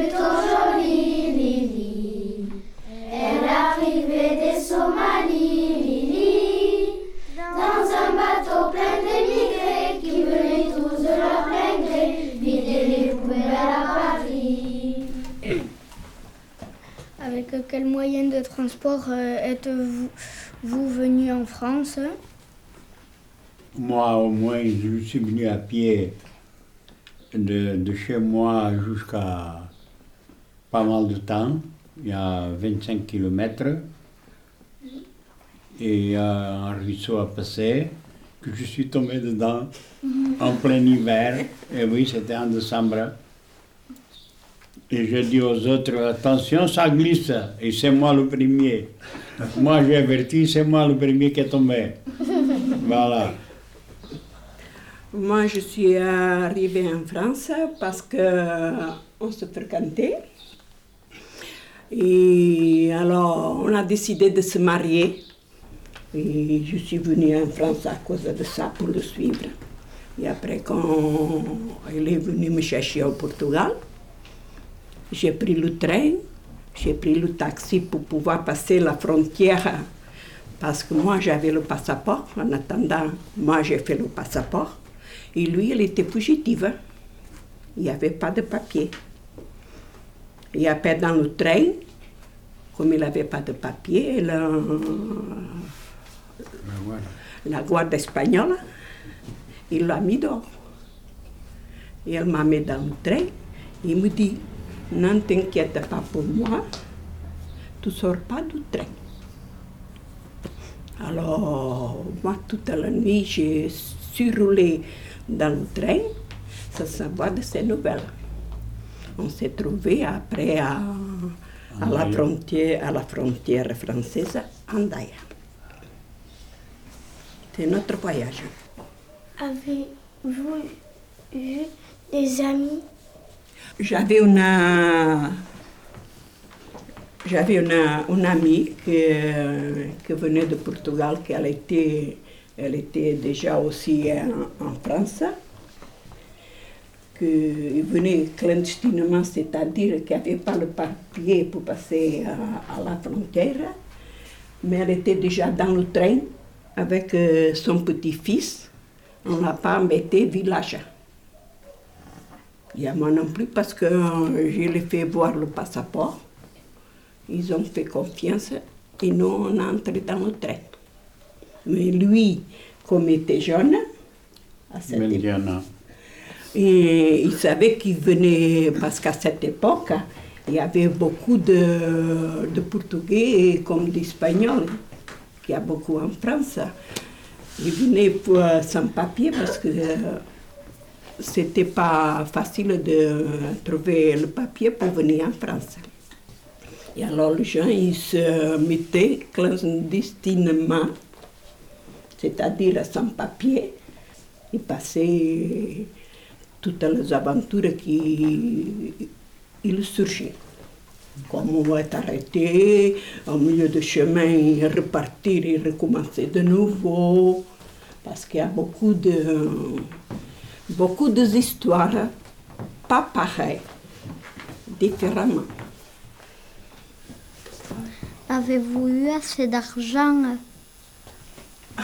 plutôt jolie, Lily. Elle arrivait des Somalies, Lily, dans un bateau plein d'émigrés qui venaient tous de leur plein gré vider les poubelles à Paris. Avec quel moyen de transport euh, êtes-vous vous venu en France? Moi, au moins, je suis venu à pied de chez moi jusqu'à pas mal de temps. Il y a 25 km. Et il y a un ruisseau à passer que je suis tombé dedans en plein hiver. Et oui, c'était en décembre. Et je dis aux autres, attention, ça glisse. Et c'est moi le premier. Moi, j'ai averti, c'est moi le premier qui est tombé. Voilà. Moi, je suis arrivée en France parce que on se fréquentait. Et alors, on a décidé de se marier. Et je suis venue en France à cause de ça, pour le suivre. Et après, quand il est venu me chercher au Portugal, j'ai pris le train, j'ai pris le taxi pour pouvoir passer la frontière. Parce que moi, j'avais le passeport. En attendant, moi, j'ai fait le passeport. Et lui, il était fugitif. Il n'y avait pas de papier. Et après, dans le train, comme il n'avait pas de papier, la, la garde espagnole, il l'a mis dehors. Et elle m'a mis dans le train. Il me dit, ne t'inquiète pas pour moi, tu ne sors pas du train. Alors, moi, toute la nuit, j'ai surroulé dans le train sans savoir de ces nouvelles. On s'est trouvé après à, à la, frontière, à la frontière française, en Daya. C'est notre voyage. Avez-vous eu des amis? J'avais une, j'avais une, une amie qui, qui venait de Portugal, qui elle était, elle était déjà aussi en, en France, qui venait clandestinement, c'est-à-dire qu'elle n'avait pas le papier pour passer à, la frontière, mais elle était déjà dans le train avec euh, son petit-fils. On l'a pas embêté village. Il y a moi non plus parce que je les fait voir le passeport. Ils ont fait confiance et nous, on est dans le train. Mais lui, comme il était jeune, à cette époque, et il savait qu'il venait, parce qu'à cette époque, il y avait beaucoup de, de Portugais comme d'Espagnols, qu'il y a beaucoup en France. Il venait pour, sans papier parce que c'était pas facile de trouver le papier pour venir en France. Et alors les gens, ils se mettaient clandestinement, c'est-à-dire sans papier. Ils passaient toutes les aventures qui ils surgissaient. Comme on va être arrêté, au milieu du chemin, repartir et recommencer de nouveau. Parce qu'il y a beaucoup de beaucoup d'histoires pas pareilles, différemment. Avez-vous eu assez d'argent?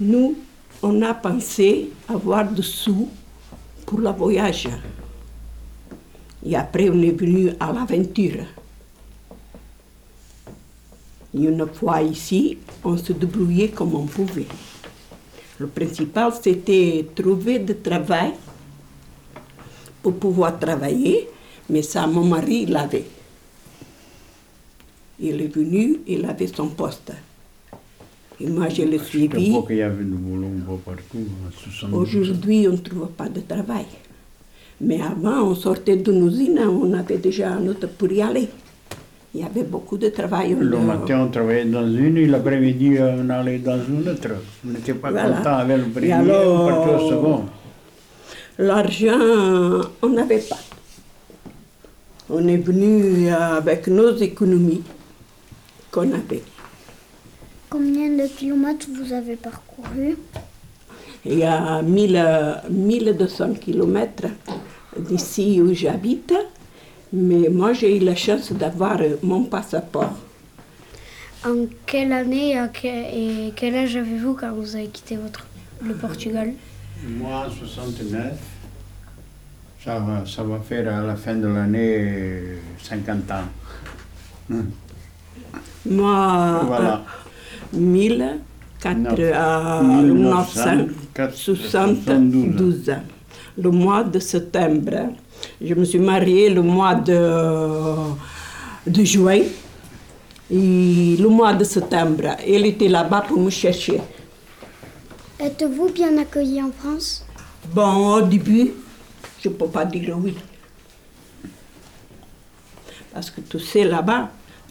Nous, on a pensé avoir des sous pour le voyage. Et après, on est venu à l'aventure. Une fois ici, on se débrouillait comme on pouvait. Le principal, c'était trouver du travail pour pouvoir travailler, mais ça, mon mari l'avait. Il est venu, il avait son poste. Et moi, je l'ai suivi. Il y avait du boulot un peu partout. Aujourd'hui, on ne trouve pas de travail. Mais avant, on sortait d'une usine, on avait déjà un autre pour y aller. Il y avait beaucoup de travail. Le matin, on travaillait dans une, et l'après-midi, on allait dans une autre. On n'était pas Voilà. content avec le premier, alors- on partait au second. L'argent, on n'avait pas. On est venu avec nos économies qu'on avait. Combien de kilomètres vous avez parcouru Il y a 1000, 1200 kilomètres d'ici où j'habite, mais moi j'ai eu la chance d'avoir mon passeport. En quelle année et, quel âge avez-vous quand vous avez quitté votre, le Portugal? Moi, en 69, ça va, ça va faire à la fin de l'année 50 ans. Moi, Voilà. euh, 1972 ans. Le mois de septembre. Je me suis mariée le mois de, de juin. Et le mois de septembre, elle était là-bas pour me chercher. Êtes-vous bien accueilli en France? Bon, au début, je ne peux pas dire oui. Parce que tu sais, là-bas,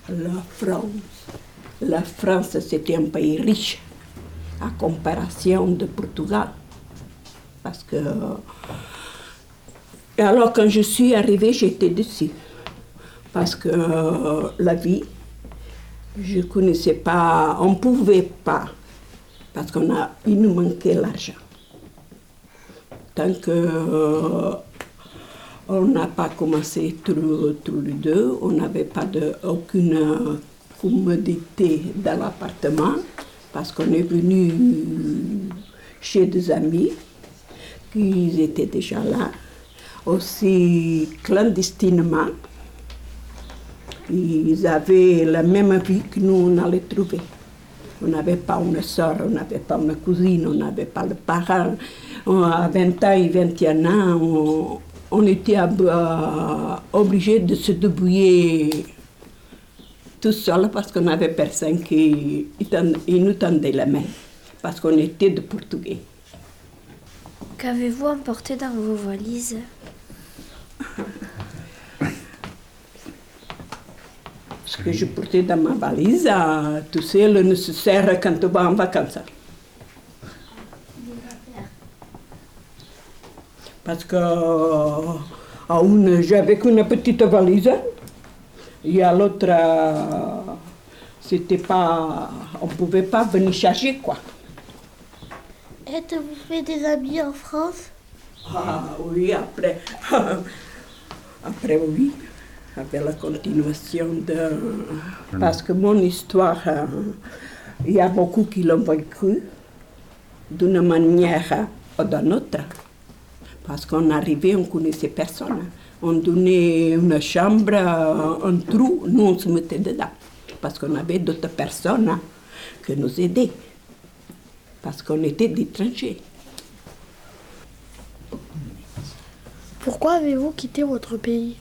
la France, la France, c'était un pays riche à comparaison de Portugal. Parce que. Et alors, quand je suis arrivée, j'étais dessus. Parce que euh, la vie, je ne connaissais pas, on ne pouvait pas. Parce qu'on a, il nous manquait l'argent tant que euh, on n'a pas commencé tous, les deux, on n'avait pas de, aucune euh, commodité dans l'appartement parce qu'on est venu chez des amis qui étaient déjà là, aussi clandestinement. Ils avaient la même vie que nous, on allait trouver. On n'avait pas une soeur, on n'avait pas une cousine, on n'avait pas le parent. On- À 20 ans et 21 ans, on, était euh, obligé de se débrouiller tout seul parce qu'on n'avait personne qui il tend- il nous tendait la main, parce qu'on était de Portugais. Qu'avez-vous emporté dans vos valises? Ce que je portais dans ma valise, euh, tout c'est le nécessaire quand on va en vacances. Parce que euh, j'avais qu'une petite valise et à l'autre, euh, c'était pas, on pouvait pas venir charger quoi. Êtes-vous fait des amis en France? Ah oui, après, après oui, avec la continuation de... Parce que mon histoire, euh, il y a beaucoup qui l'ont vécu d'une manière ou d'une autre. Parce qu'on arrivait, on connaissait personne. On donnait une chambre, euh, un trou, nous on se mettait dedans. Parce qu'on avait d'autres personnes qui nous aidaient. Parce qu'on était d'étrangers. Pourquoi avez-vous quitté votre pays?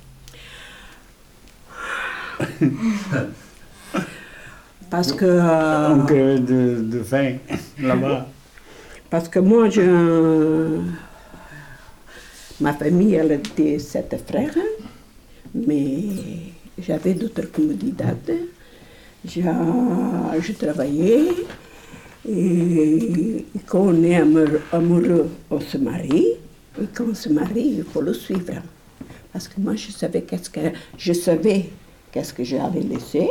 Parce que... euh, On crevait de, de faim là-bas. Parce que moi, je... ma famille, elle était sept frères, mais j'avais d'autres commodités. Je, travaillais et quand on est amoureux, amoureux, on se marie. Et quand on se marie, il faut le suivre. Parce que moi, je savais qu'est-ce que je savais qu'est-ce que j'allais laisser,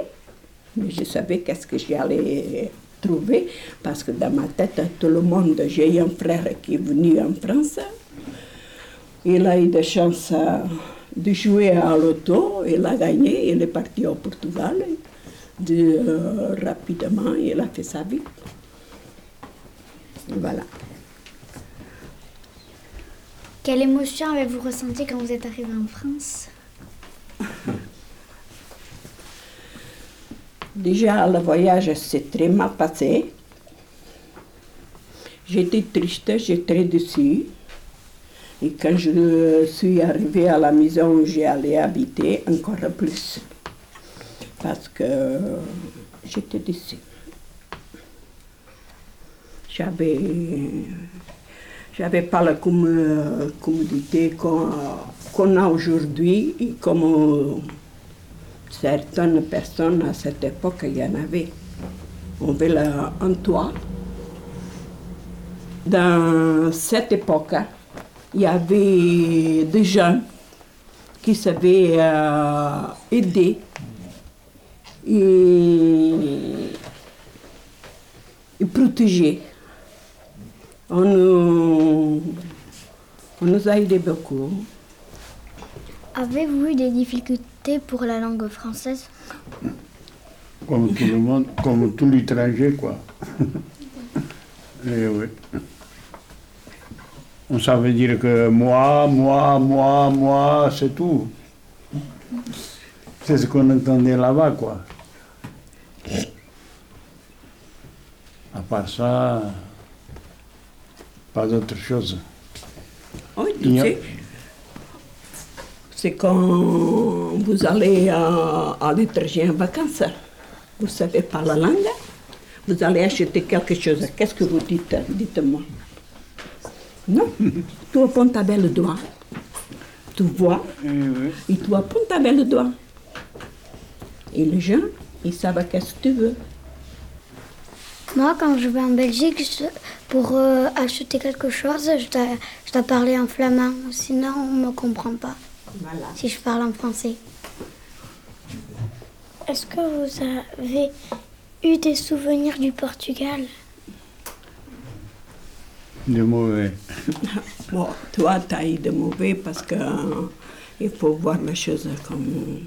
mais je savais qu'est-ce que j'allais trouver. Parce que dans ma tête, tout le monde, j'ai un frère qui est venu en France. Il a eu de chance euh, de jouer à l'auto, il a gagné, il est parti au Portugal. De, euh, rapidement, il a fait sa vie. Voilà. Quelle émotion avez-vous ressenti quand vous êtes arrivé en France? Déjà, le voyage s'est très mal passé. J'étais triste, j'étais très déçue. Et quand je suis arrivée à la maison où j'ai allé habiter, encore plus. Parce que j'étais déçue. J'avais, j'avais pas la com- commodité qu'on, a aujourd'hui et comme certaines personnes à cette époque, il y en avait. On avait un toit. Dans cette époque, il y avait des gens qui savaient euh, aider et, et protéger. On nous, on nous a aidé beaucoup. Avez-vous eu des difficultés pour la langue française? Comme tout le monde, comme tout l'étranger, quoi. Eh oui. On savait dire que moi, moi, moi, moi, c'est tout. C'est ce qu'on entendait là-bas, quoi. À part ça, pas d'autre chose. Oui, tu sais, c'est quand vous allez à, à l'étranger en vacances, vous ne savez pas la langue, vous allez acheter quelque chose. Qu'est-ce que vous dites? Dites-moi. Non, tu apprends ta belle doigt, tu vois, oui. et tu apprends ta belle doigt. Et les gens, ils savent qu'est-ce que tu veux. Moi, quand je vais en Belgique, pour euh, acheter quelque chose, je dois, je dois parler en flamand. Sinon, on ne me comprend pas Voilà. si je parle en français. Est-ce que vous avez eu des souvenirs du Portugal? De mauvais. Bon, toi, tu as eu de mauvais parce que euh, il faut voir les choses comme,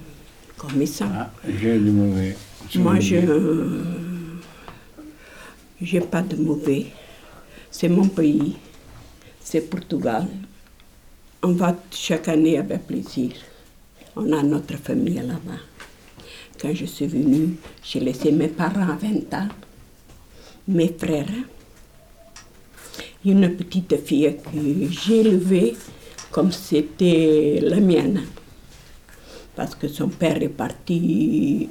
comme ils sont. Ah, j'ai de mauvais. Moi, je n'ai pas de mauvais. C'est mon pays, c'est Portugal. On va chaque année avec plaisir. On a notre famille là-bas. Quand je suis venue, j'ai laissé mes parents à 20 ans, mes frères, une petite fille que j'ai élevée comme c'était la mienne parce que son père est parti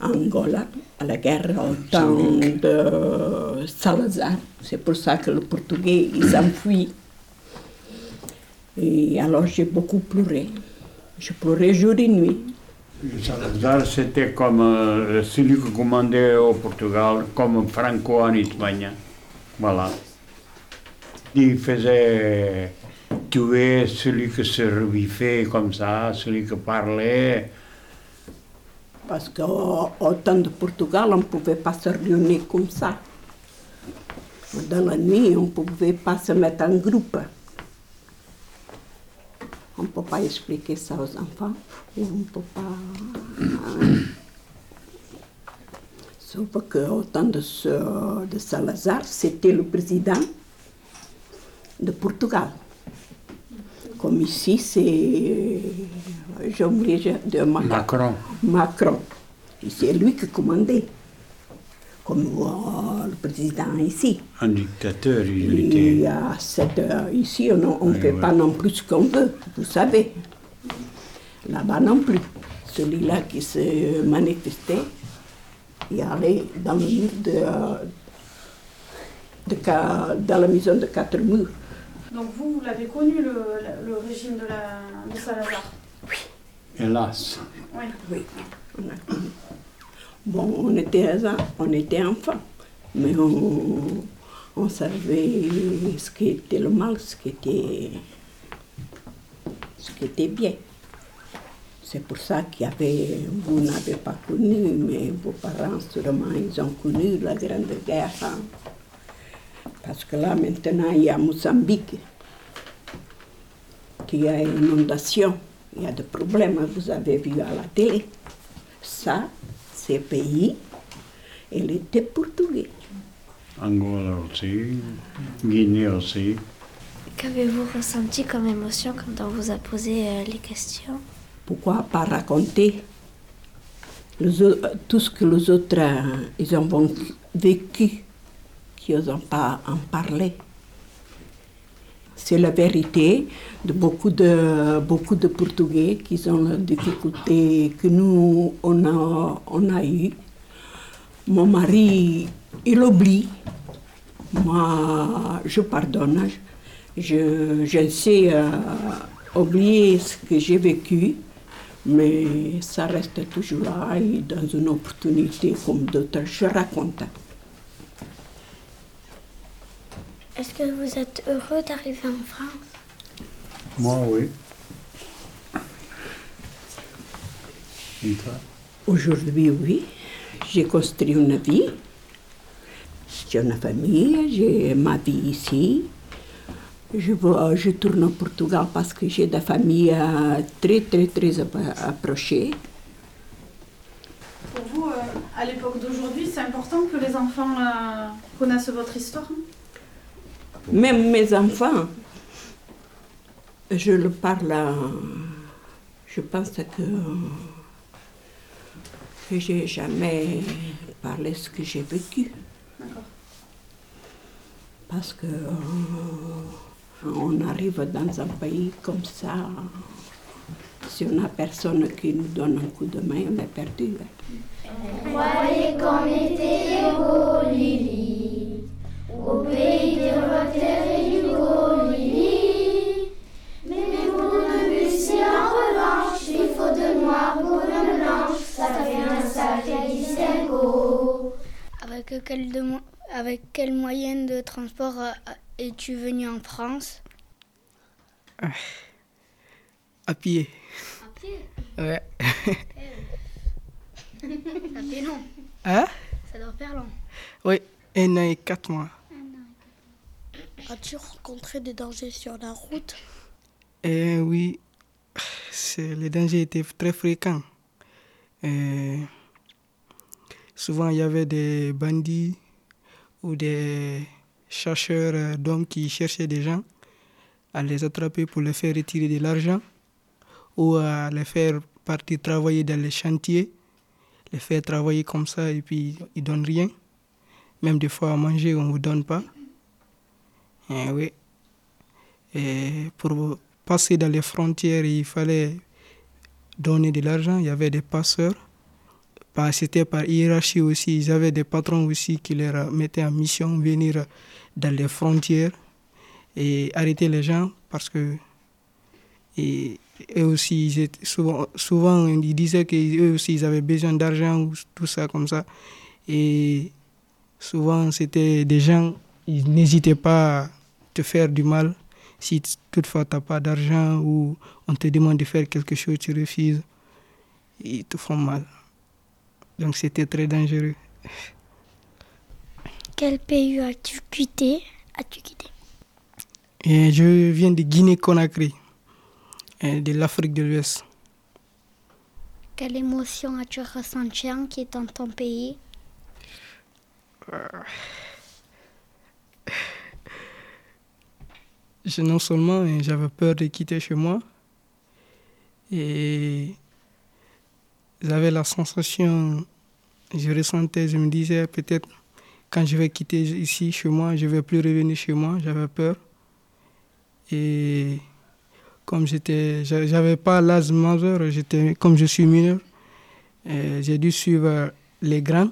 en Angola à la guerre au temps de Salazar. C'est pour ça que le Portugais, ils s'enfuient. Et alors j'ai beaucoup pleuré. Je pleurais jour et nuit. Salazar, c'était comme euh, celui qui commandait au Portugal, comme Franco en Espagne. Voilà. Il faisait tuer celui qui se reviffait comme ça, celui qui parlait. Parce qu'au au temps de Portugal, on ne pouvait pas se réunir comme ça. Dans la nuit, on ne pouvait pas se mettre en groupe. On ne peut pas expliquer ça aux enfants. On hein. Sauf qu'au temps de Salazar, c'était le président de Portugal. Comme ici, c'est. J'ai oublié de Macron. Macron. C'est lui qui commandait, comme euh, le président ici. Un dictateur, il Et était. à cette, euh, ici, on ne Oui, fait pas non plus ce qu'on veut, vous savez. Là-bas non plus. Celui-là qui se manifestait, il allait dans le mur de, de ca- dans la maison de quatre murs. Donc vous, vous l'avez connu, le, le régime de, la, de Salazar Hélas. Oui. Oui. Bon, on était, on était enfants, mais on, on savait ce qui était le mal, ce qui était, ce qui était bien. C'est pour ça qu'il y avait, vous n'avez pas connu, mais vos parents sûrement, ils ont connu la Grande Guerre. hein. Parce que là, maintenant, il y a Mozambique, qu'il y a inondation, il y a des problèmes, vous avez vu à la télé. Ça, ces pays, il était portugais. Angola aussi. Guinée aussi. Qu'avez-vous ressenti comme émotion quand on vous a posé euh, les questions? Pourquoi pas raconter les tout ce que les autres euh, ils ont vécu, qu'ils n'osent pas en parler C'est la vérité de beaucoup de, beaucoup de Portugais qui ont la difficulté que nous, on a, on a. Mon mari, il oublie. Moi, je pardonne. Je, je sais euh, oublier ce que j'ai vécu, mais ça reste toujours là et dans une opportunité comme d'autres, je raconte. Est-ce que vous êtes heureux d'arriver en France? Moi, oui. Et toi? Aujourd'hui, oui, j'ai construit une vie. J'ai une famille, j'ai ma vie ici. Je, veux- je tourne au Portugal parce que j'ai des familles euh, très, très, très appro- approchées. Pour vous, euh, à l'époque d'aujourd'hui, c'est important que les enfants connaissent votre histoire hein? Même mes enfants, je le parle, je pense que, que j'ai jamais parlé ce que j'ai vécu. Parce que euh, on arrive dans un pays comme ça, si on n'a personne qui nous donne un coup de main, on est perdu. Croyez qu'on était Lily, au pays de Voltaire et du Lily. Mais pour Debussy, en revanche, il faut de noir pour une blanche, ça fait un sacré distinguo. Avec quel, de mo- avec quel moyen de transport euh, es-tu venu en France? À pied. À pied? Ouais. Ça fait long. Hein? Ça doit faire long. Oui, un an et quatre mois. As-tu rencontré des dangers sur la route? Et oui, les dangers étaient très fréquents. Et souvent, il y avait des bandits ou des chercheurs euh, d'hommes qui cherchaient des gens à les attraper pour les faire retirer de l'argent ou à les faire partir travailler dans les chantiers, les faire travailler comme ça et puis ils donnent rien. Même des fois à manger, on ne vous donne pas. Et oui. Et pour passer dans les frontières, il fallait donner de l'argent. Il y avait des passeurs. Par- C'était par hiérarchie aussi. Ils avaient des patrons aussi qui leur mettaient en mission venir dans les frontières et arrêter les gens parce que eux aussi, ils étaient souvent, souvent, ils disaient qu'eux aussi, ils avaient besoin d'argent ou tout ça comme ça. Et souvent, c'était des gens, ils n'hésitaient pas te faire du mal. Si toutefois tu n'as pas d'argent ou on te demande de faire quelque chose, tu refuses, ils te font mal. Donc c'était très dangereux. Quel pays as-tu quitté? As-tu quitté? Et je viens de Guinée-Conakry, et de l'Afrique de l'Ouest. Quelle émotion as-tu ressentie en quittant ton pays? Je- non seulement euh, j'avais peur de quitter chez moi, et j'avais la sensation, je ressentais, je me disais peut-être quand je vais quitter ici chez moi, je ne vais plus revenir chez moi, j'avais peur. Et comme j'étais, j'a- j'avais pas l'âge majeur, comme je suis mineur, j'ai dû suivre les grands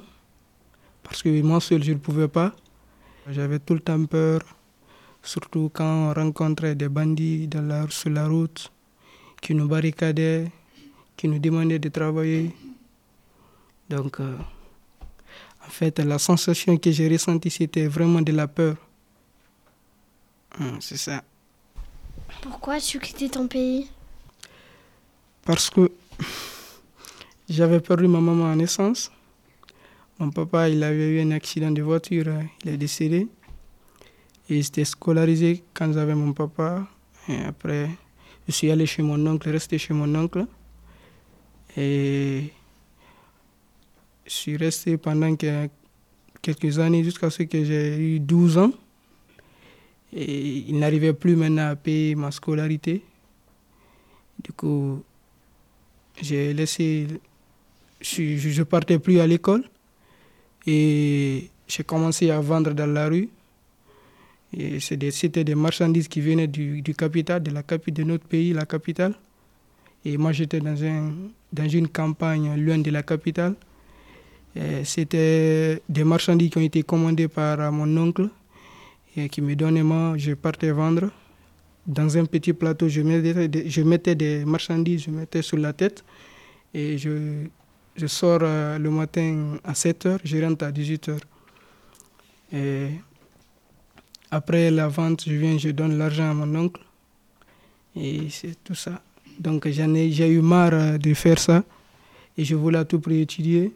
parce que moi seul je ne pouvais pas. J'avais tout le temps peur, surtout quand on rencontrait des bandits la- sur la route qui nous barricadaient, qui nous demandaient de travailler. Donc, euh, en fait, la sensation que j'ai ressentie, c'était vraiment de la peur. Hum, C'est ça. Pourquoi as-tu quitté ton pays? Parce que j'avais perdu ma maman en naissance. Mon papa, il avait eu un accident de voiture, euh, il est décédé. Et j'étais scolarisé quand j'avais mon papa. Et après, je suis allé chez mon oncle, resté chez mon oncle. Et je suis resté pendant que- quelques années jusqu'à ce que j'ai eu 12 ans. Et il n'arrivait plus maintenant à payer ma scolarité. Du coup, j'ai laissé. Je ne partais plus à l'école. Et j'ai commencé à vendre dans la rue. C'était des, marchandises qui venaient du, capital, de la de notre pays, la capitale. Et moi, j'étais dans, un, dans une campagne loin de la capitale. C'était des marchandises qui ont été commandées par mon oncle et qui me donnait moi, je partais vendre. Dans un petit plateau, je mettais des, je mettais des marchandises, je mettais sur la tête et je, je sors euh, le matin à 7 h, je rentre à 18 h. Et après la vente, je viens, je donne l'argent à mon oncle et c'est tout ça. Donc j'en ai, j'ai eu marre euh, de faire ça et je voulais tout prix étudier.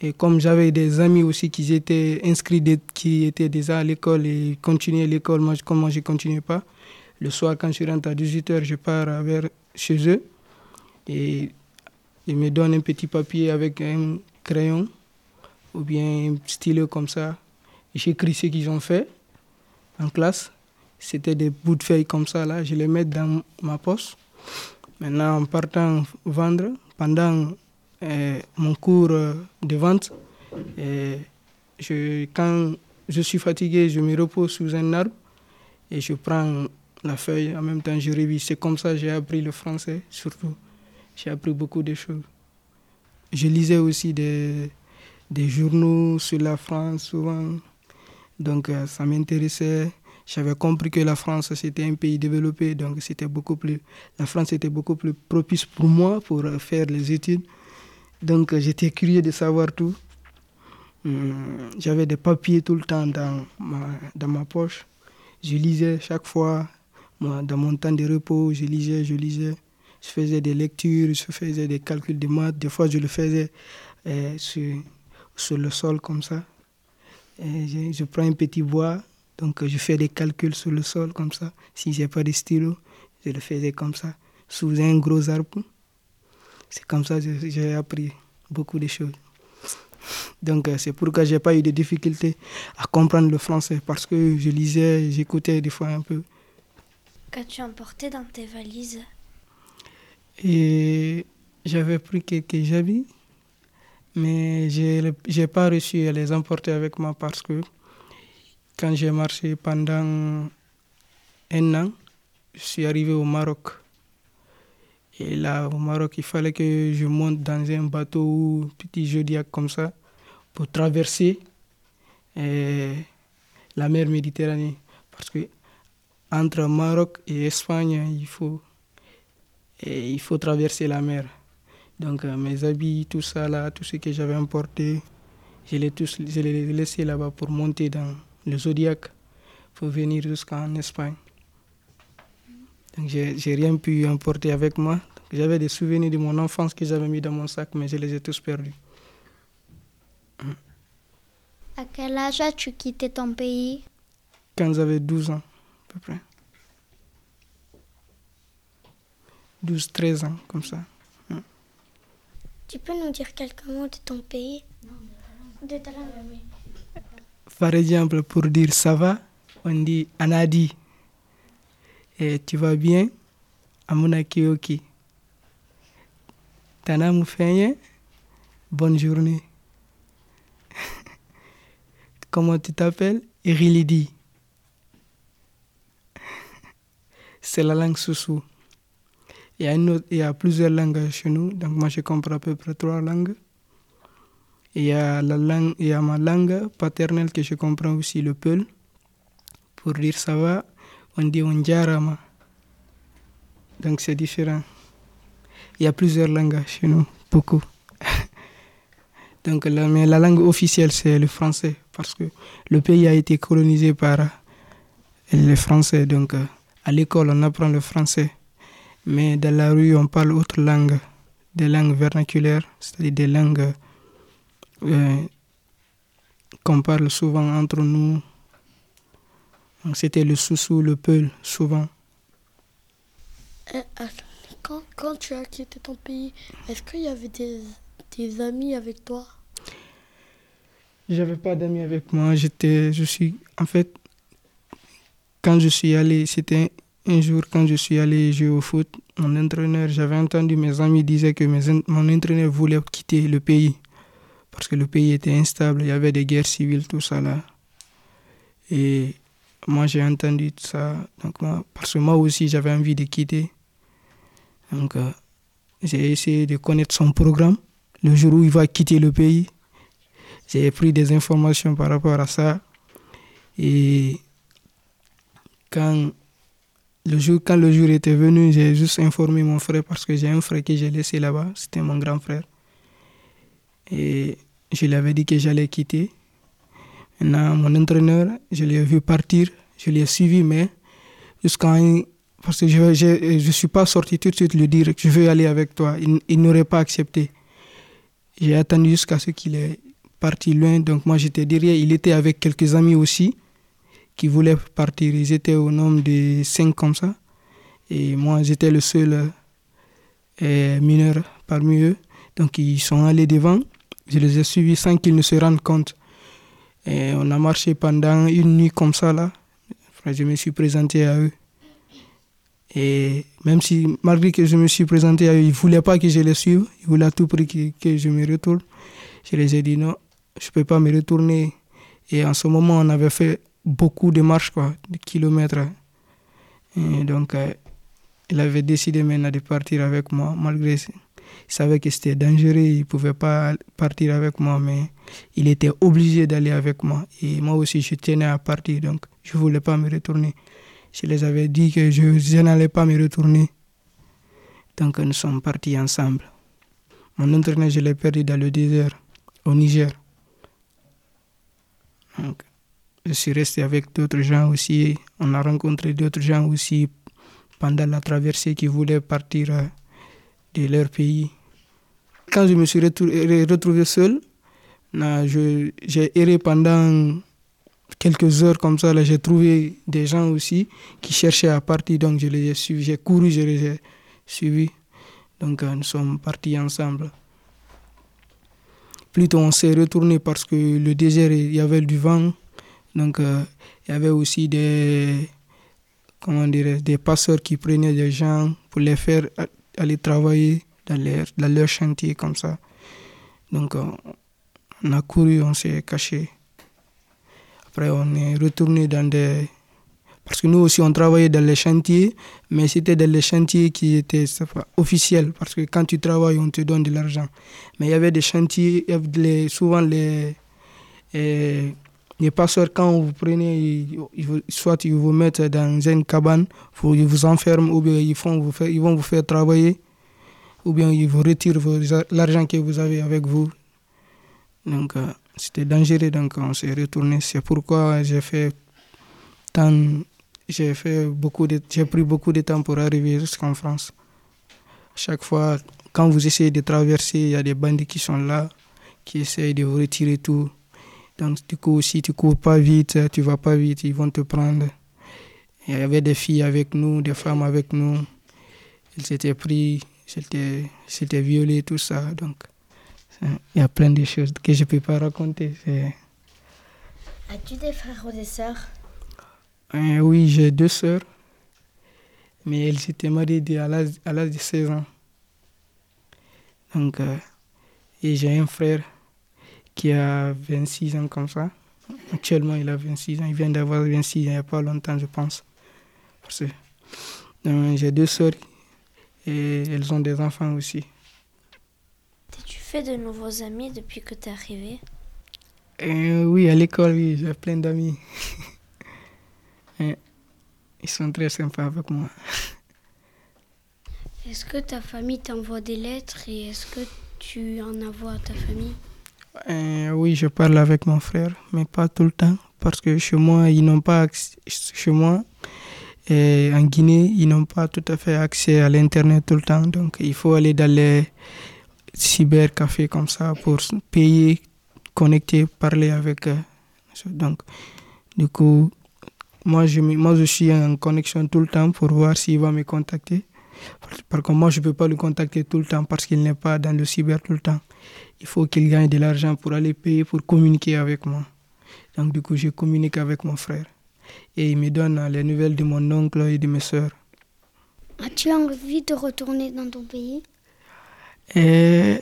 Et comme j'avais des amis aussi qui étaient inscrits, qui étaient déjà à l'école et continuaient l'école, moi, comme moi je ne continuais pas, le soir quand je rentre à 18h, je pars vers chez eux et ils me donnent un petit papier avec un crayon ou bien un stylo comme ça. J'écris ce qu'ils ont fait en classe. C'était des bouts de feuilles comme ça, là. Je les mets dans ma poche. Maintenant, en partant vendre, pendant euh, mon cours euh, de vente, euh, quand je suis fatigué, je me repose sous un arbre et je prends la feuille. En même temps, je révise. C'est comme ça que j'ai appris le français, surtout. J'ai appris beaucoup de choses. Je lisais aussi des journaux sur la France, souvent. Donc, ça m'intéressait. J'avais compris que la France, c'était un pays développé, donc c'était beaucoup plus, la France était beaucoup plus propice pour moi pour faire les études. Donc j'étais curieux de savoir tout. Hum, j'avais des papiers tout le temps dans ma, poche. Je lisais chaque fois, dans mon temps de repos, je lisais, je lisais. Je faisais des lectures, je faisais des calculs de maths. Des fois, je le faisais euh, sur, sur le sol comme ça. Et je, je prends un petit bois, donc je fais des calculs sur le sol comme ça. Si j'ai pas de stylo, je le faisais comme ça, sous un gros arbre. C'est comme ça que j'ai appris beaucoup de choses. Donc c'est pourquoi j'ai pas eu de difficultés à comprendre le français parce que je lisais, j'écoutais des fois un peu. Qu'as-tu emporté dans tes valises? Et j'avais pris quelques habits, mais je n'ai pas réussi à les emporter avec moi parce que quand j'ai marché pendant un an, je suis arrivé au Maroc. Et là, au Maroc, il fallait que je monte dans un bateau, petit Zodiac comme ça, pour traverser eh, la mer Méditerranée. Parce que entre Maroc et Espagne, il faut, eh, il faut traverser la mer. Donc euh, mes habits, tout ça là, tout ce que j'avais importé, je les, tous, je les laissé là-bas pour monter dans le Zodiac pour venir jusqu'en Espagne. Donc j'ai rien pu emporter avec moi. J'avais des souvenirs de mon enfance que j'avais mis dans mon sac, mais je les ai tous perdus. À quel âge as-tu quitté ton pays? Quand j'avais 12 ans, à peu près. 12-13 ans, comme ça. Tu peux nous dire quelques mots de ton pays? De ta langue, oui. Par exemple, pour dire ça va, on dit Anadi. Et tu vas bien? Amuna Kioki. Tana Moufenye, bonne journée. Comment tu t'appelles? Irilidi. C'est la langue Soussou. Il y, a plusieurs langues chez nous, donc moi je comprends à peu près trois langues. Il y a, ma langue paternelle que je comprends aussi, le Peul. Pour dire ça va, on dit Onjarama. Donc c'est différent. Il y a plusieurs langues chez nous, beaucoup. Donc mais la langue officielle, c'est le français, parce que le pays a été colonisé par les Français. Donc à l'école, on apprend le français. Mais dans la rue, on parle autre langue, des langues vernaculaires, c'est-à-dire des langues euh, qu'on parle souvent entre nous. C'était le soussou, le peul, souvent. Quand, quand, tu as quitté ton pays, est-ce qu'il y avait des, des, amis avec toi? J'avais pas d'amis avec moi. J'étais, je suis, en fait, quand je suis allé, c'était un jour quand je suis allé jouer au foot, mon entraîneur, j'avais entendu mes amis disaient que mon entraîneur voulait quitter le pays parce que le pays était instable, il y avait des guerres civiles, tout ça là. Et moi j'ai entendu ça, donc moi, parce que moi aussi j'avais envie de quitter. Donc euh, j'ai essayé de connaître son programme, le jour où il va quitter le pays. J'ai pris des informations par rapport à ça. Et quand le jour, quand le jour était venu, j'ai juste informé mon frère parce que j'ai un frère que j'ai laissé là-bas, c'était mon grand frère. Et je lui avais dit que j'allais quitter. Maintenant, mon entraîneur, je l'ai vu partir, je l'ai suivi, mais jusqu'à parce que je ne suis pas sorti tout de suite lui dire que je veux aller avec toi. Il, il n'aurait pas accepté. J'ai attendu jusqu'à ce qu'il ait parti loin, donc moi j'étais derrière. Il était avec quelques amis aussi qui voulaient partir. Ils étaient au nombre de cinq comme ça. Et moi j'étais le seul euh, mineur parmi eux. Donc ils sont allés devant. Je les ai suivis sans qu'ils ne se rendent compte. Et on a marché pendant une nuit comme ça là. Je me suis présenté à eux. Et même si, malgré que je me suis présenté à eux, ils ne voulaient pas que je les suive. Ils voulaient à tout prix que, que, je me retourne. Je les ai dit non, je ne peux pas me retourner. Et en ce moment, on avait fait beaucoup de marches, quoi, de kilomètres. Et donc, euh, il avait décidé maintenant de partir avec moi, malgré il savait que c'était dangereux, il ne pouvait pas partir avec moi, mais il était obligé d'aller avec moi. Et moi aussi, je tenais à partir, donc je ne voulais pas me retourner. Je les avais dit que je, je n'allais pas me retourner. Donc nous sommes partis ensemble. Mon entraîneur, je l'ai perdu dans le désert, au Niger. Je suis resté avec d'autres gens aussi. On a rencontré d'autres gens aussi pendant la traversée qui voulaient partir de leur pays. Quand je me suis retrouvé seul, j'ai erré pendant quelques heures comme ça. J'ai trouvé des gens aussi qui cherchaient à partir, donc je les ai suivis. J'ai couru, je les ai suivis. Donc nous sommes partis ensemble. Plutôt on s'est retourné parce que le désert, il y avait du vent. Donc euh, il y avait aussi des, comment des passeurs qui prenaient des gens pour les faire aller travailler dans leur, dans chantier comme ça. Donc euh, on a couru, on s'est caché. Après on est retourné dans des... Parce que nous aussi on travaillait dans les chantiers, mais c'était dans les chantiers qui étaient officiels. Parce que quand tu travailles, on te donne de l'argent. Mais il y avait des chantiers, souvent les... les passeurs, quand vous prenez, soit ils vous mettent dans une cabane, ils vous enferment, ou bien ils, vont vous faire travailler, ou bien ils vous retirent l'argent que vous avez avec vous. Donc euh, c'était dangereux, donc on s'est retourné. C'est pourquoi j'ai fait tant, j'ai fait beaucoup de, j'ai pris beaucoup de temps pour arriver jusqu'en France. Chaque fois, quand vous essayez de traverser, il y a des bandits qui sont là, qui essayent de vous retirer tout. Donc, du coup, si tu cours pas vite, tu vas pas vite, ils vont te prendre. Il y avait des filles avec nous, des femmes avec nous. Ils s'étaient pris, s'étaient violés, tout ça. Donc, il y a plein de choses que je ne peux pas raconter. As-tu des frères ou des sœurs? Euh, Oui, j'ai deux sœurs. Mais elles s'étaient mariées à l'âge de 16 ans. Donc, euh, et j'ai un frère qui a 26 ans comme ça. Actuellement, il a 26 ans. Il vient d'avoir 26 ans il n'y a pas longtemps, je pense. J'ai deux sœurs et elles ont des enfants aussi. As-tu fait de nouveaux amis depuis que tu es arrivé? Euh, Oui, à l'école, oui, j'ai plein d'amis. Ils sont très sympas avec moi. Est-ce que ta famille t'envoie des lettres et est-ce que tu en envoies à ta famille? Euh, oui, je parle avec mon frère, mais pas tout le temps, parce que chez moi, ils n'ont pas chez moi, en Guinée, ils n'ont pas tout à fait accès à l'internet tout le temps, donc il faut aller dans les cybercafés comme ça pour payer, connecter, parler avec eux. Donc, du coup, moi je, moi je suis en connexion tout le temps pour voir s'il va me contacter. Par contre, moi je ne peux pas le contacter tout le temps parce qu'il n'est pas dans le cyber tout le temps il faut qu'il gagne de l'argent pour aller payer, pour communiquer avec moi. Donc du coup, je communique avec mon frère. Et il me donne les nouvelles de mon oncle et de mes soeurs. As-tu envie de retourner dans ton pays? Et, euh,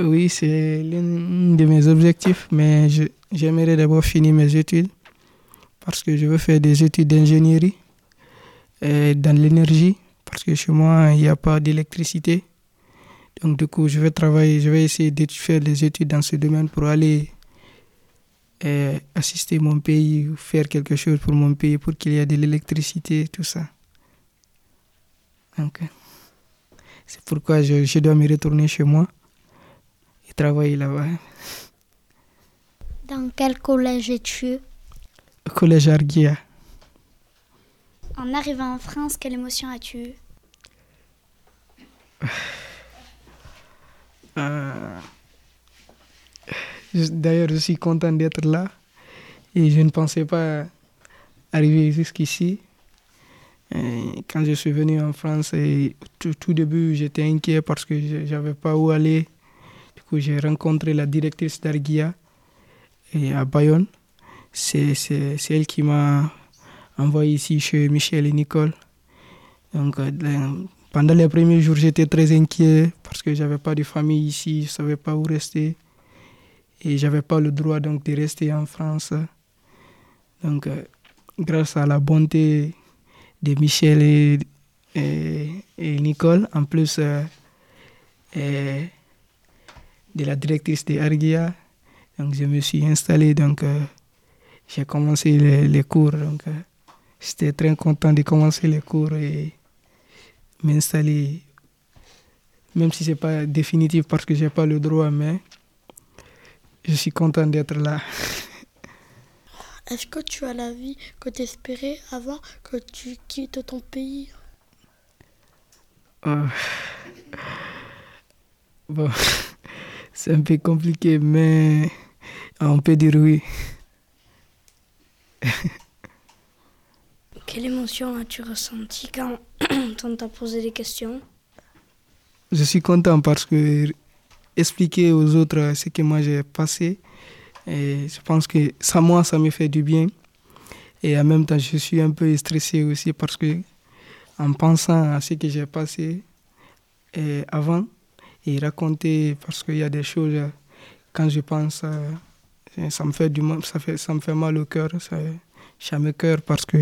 Oui, c'est l'un de mes objectifs, mais j'aimerais d'abord finir mes études parce que je veux faire des études d'ingénierie dans l'énergie parce que chez moi, il n'y a pas d'électricité. Donc du coup, je vais travailler, je vais essayer de faire des études dans ce domaine pour aller euh, assister mon pays, faire quelque chose pour mon pays, pour qu'il y ait de l'électricité, tout ça. Donc, c'est pourquoi je, je, dois me retourner chez moi et travailler là-bas. Dans quel collège es-tu? Au collège Arguia. En arrivant en France, quelle émotion as-tu eue D'ailleurs, je suis content d'être là. Et je ne pensais pas arriver jusqu'ici. Quand je suis venu en France, et tout, début, j'étais inquiet parce que je n'avais pas où aller. Du coup, j'ai rencontré la directrice d'Arguia et à Bayonne. C'est elle qui m'a envoyé ici chez Michel et Nicole. Donc, euh, pendant les premiers jours, j'étais très inquiet parce que j'avais pas de famille ici, je savais pas où rester. Et j'avais pas le droit donc de rester en France. Donc, euh, grâce à la bonté de Michel et, Nicole, en plus euh, de la directrice de Argia, donc je me suis installé, donc euh, j'ai commencé les, cours. Donc, j'étais très content de commencer les cours m'installer, même si ce n'est pas définitif parce que je n'ai pas le droit, mais je suis content d'être là. Est-ce que tu as la vie que tu espérais avant que tu quittes ton pays? Euh, Bon, c'est un peu compliqué, mais on peut dire oui. Quelle émotion as-tu ressenti quand on t'a posé des questions? Je suis content parce que expliquer aux autres ce que moi j'ai passé, et je pense que ça, moi, ça me fait du bien. Et en même temps, je suis un peu stressé aussi parce que en pensant à ce que j'ai passé avant, et raconter, parce qu'il y a des choses, quand je pense, ça me fait du mal, ça me fait mal au cœur, ça, ça me cœur parce que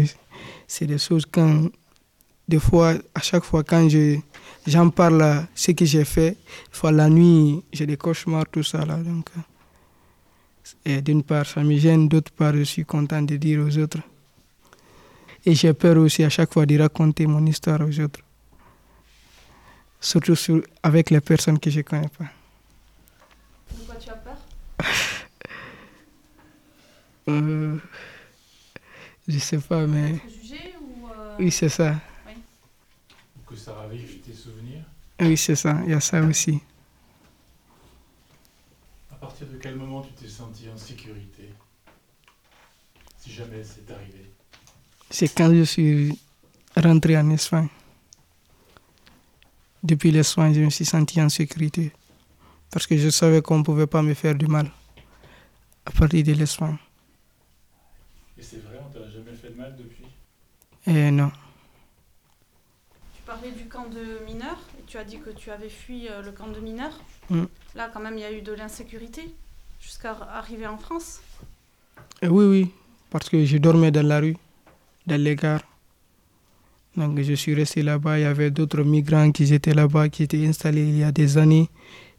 c'est des choses quand, des fois, à chaque fois quand je, j'en parle, ce que j'ai fait, fois la nuit, j'ai des cauchemars, tout ça là. Donc, et d'une part, ça me gêne, d'autre part, je suis content de dire aux autres. Et j'ai peur aussi à chaque fois de raconter mon histoire aux autres. Surtout avec les personnes que je ne connais pas. Pourquoi tu as peur? Euh, Je sais pas, mais. ou euh, Oui, c'est ça. Oui. Que ça ravive tes souvenirs Oui, c'est ça. Il y a ça aussi. À partir de quel moment tu t'es senti en sécurité? Si jamais c'est arrivé C'est quand je suis rentré en Espagne. Depuis les soins, je me suis senti en sécurité. Parce que je savais qu'on ne pouvait pas me faire du mal à partir de l'Espagne. Et c'est vrai, on t'a jamais fait de mal depuis Eh non. Tu parlais du camp de mineurs et tu as dit que tu avais fui euh, le camp de mineurs. Mm. Là, quand même, il y a eu de l'insécurité jusqu'à arriver en France. Eh oui, oui, parce que je dormais dans la rue, dans les gares. Donc je suis resté là-bas. Il y avait d'autres migrants qui étaient là-bas, qui étaient installés il y a des années.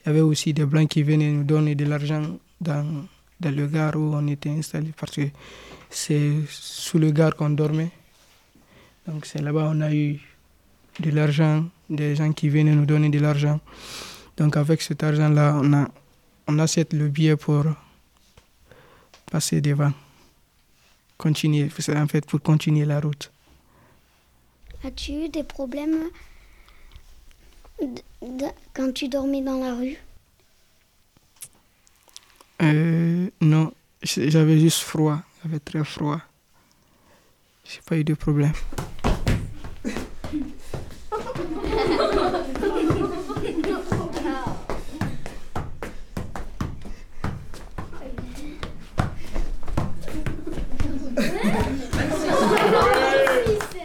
Il y avait aussi des blancs qui venaient nous donner de l'argent dans, dans le gare où on était installé parce que c'est sous le gare qu'on dormait. Donc c'est là-bas on a eu de l'argent, des gens qui venaient nous donner de l'argent. Donc avec cet argent-là, on, a, on achète le billet pour passer devant, continuer, en fait pour continuer la route. As-tu eu des problèmes quand tu dormais dans la rue? Euh, Non, j'avais juste froid, j'avais très froid. J'ai pas eu de problème.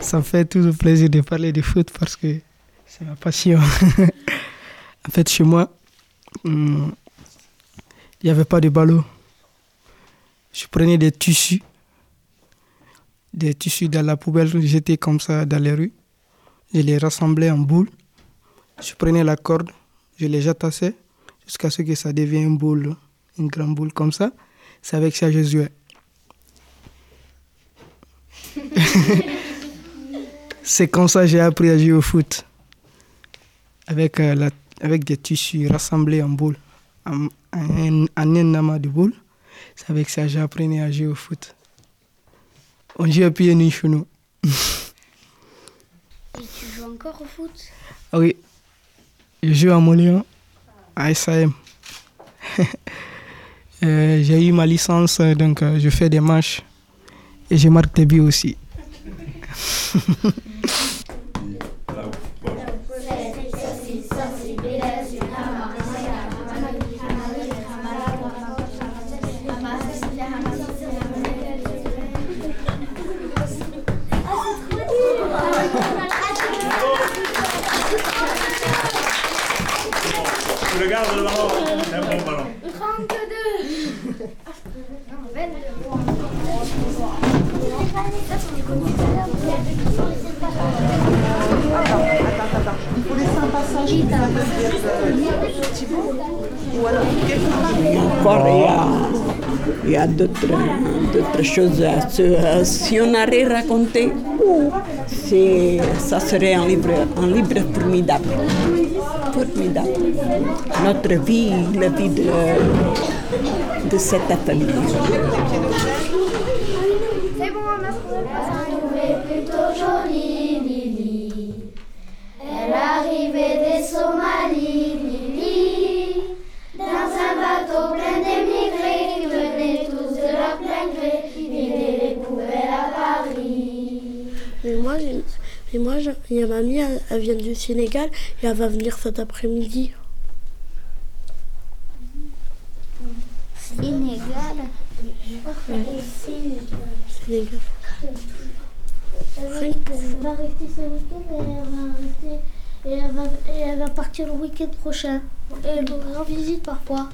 Ça me fait toujours plaisir de parler de foot parce que c'est ma passion. en fait, chez moi, hmm, il n'y avait pas de ballon. Je prenais des tissus, des tissus dans la poubelle, j'étais comme ça dans les rues. Je les rassemblais en boules. Je prenais la corde, je les jatassais jusqu'à ce que ça devienne une boule, une grande boule comme ça. C'est avec ça que je jouais. C'est comme ça que j'ai appris à jouer au foot. Avec, euh, des tissus rassemblés en boules, en, en, un amas de boules. C'est avec ça que j'ai appris à jouer au foot. On joue à pied nu chez nous. Encore au foot? Oui. Je joue à Montléon, à SAM. Euh, j'ai eu ma licence, donc euh, je fais des manches et je marque des buts aussi. Encore, il y a, d'autres, choses à Si on allait raconter, ça serait un livre. Formidable. Notre vie, la vie de, de cette famille. Il y a mamie, elle, elle vient du Sénégal et elle va venir cet après-midi. Sénégal. Sénégal. Elle va rester ce week-end et elle va rester. Et elle va, et elle va partir le week-end prochain. Et elle nous rend visite parfois.